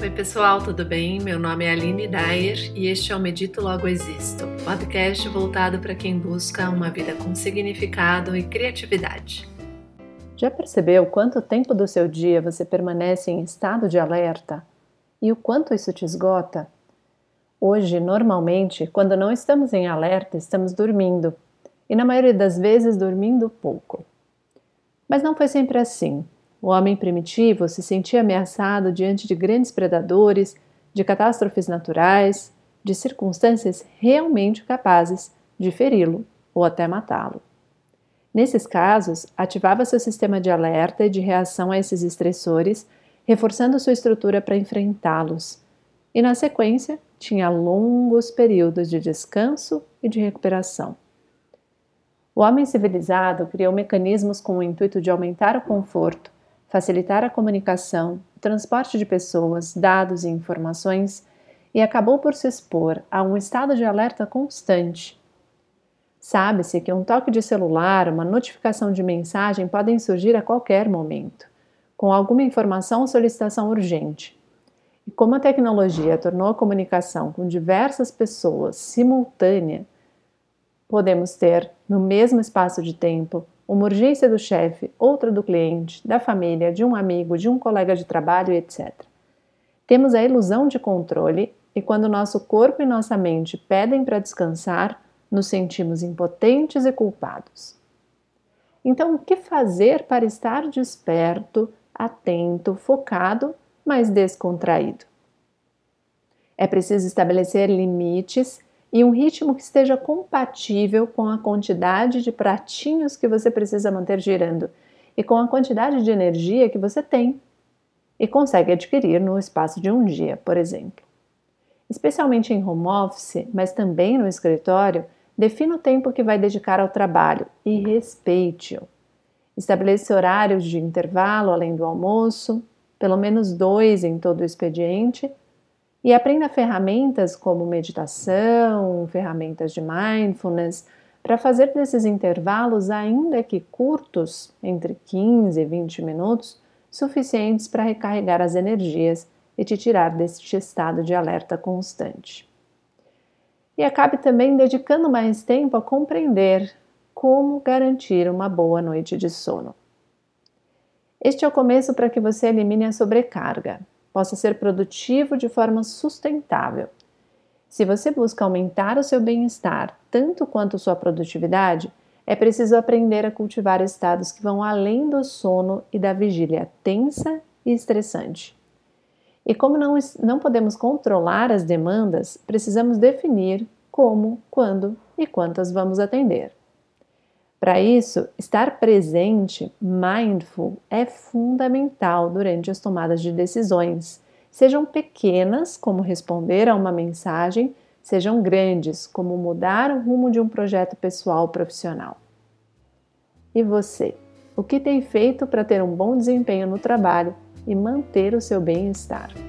Oi, pessoal, tudo bem? Meu nome é Aline Dyer e este é o Medito Logo Existo, podcast voltado para quem busca uma vida com significado e criatividade. Já percebeu quanto tempo do seu dia você permanece em estado de alerta e o quanto isso te esgota? Hoje, normalmente, quando não estamos em alerta, estamos dormindo e, na maioria das vezes, dormindo pouco. Mas não foi sempre assim. O homem primitivo se sentia ameaçado diante de grandes predadores, de catástrofes naturais, de circunstâncias realmente capazes de feri-lo ou até matá-lo. Nesses casos, ativava seu sistema de alerta e de reação a esses estressores, reforçando sua estrutura para enfrentá-los, e na sequência tinha longos períodos de descanso e de recuperação. O homem civilizado criou mecanismos com o intuito de aumentar o conforto, facilitar a comunicação, transporte de pessoas, dados e informações e acabou por se expor a um estado de alerta constante. Sabe-se que um toque de celular, uma notificação de mensagem podem surgir a qualquer momento, com alguma informação ou solicitação urgente. E como a tecnologia tornou a comunicação com diversas pessoas simultânea, podemos ter, no mesmo espaço de tempo, uma urgência do chefe, outra do cliente, da família, de um amigo, de um colega de trabalho, etc. Temos a ilusão de controle e quando nosso corpo e nossa mente pedem para descansar, nos sentimos impotentes e culpados. Então, o que fazer para estar desperto, atento, focado, mas descontraído? É preciso estabelecer limites e um ritmo que esteja compatível com a quantidade de pratinhos que você precisa manter girando e com a quantidade de energia que você tem e consegue adquirir no espaço de um dia, por exemplo. Especialmente em home office, mas também no escritório, defina o tempo que vai dedicar ao trabalho e respeite-o. Estabeleça horários de intervalo além do almoço, pelo menos dois em todo o expediente, e aprenda ferramentas como meditação, ferramentas de mindfulness, para fazer desses intervalos, ainda que curtos, entre 15 e 20 minutos, suficientes para recarregar as energias e te tirar deste estado de alerta constante. E acabe também dedicando mais tempo a compreender como garantir uma boa noite de sono. Este é o começo para que você elimine a sobrecarga, possa ser produtivo de forma sustentável. Se você busca aumentar o seu bem-estar tanto quanto sua produtividade, é preciso aprender a cultivar estados que vão além do sono e da vigília tensa e estressante. E como não, não podemos controlar as demandas, precisamos definir como, quando e quantas vamos atender. Para isso, estar presente, mindful, é fundamental durante as tomadas de decisões, sejam pequenas, como responder a uma mensagem, sejam grandes, como mudar o rumo de um projeto pessoal ou profissional. E você? O que tem feito para ter um bom desempenho no trabalho e manter o seu bem-estar?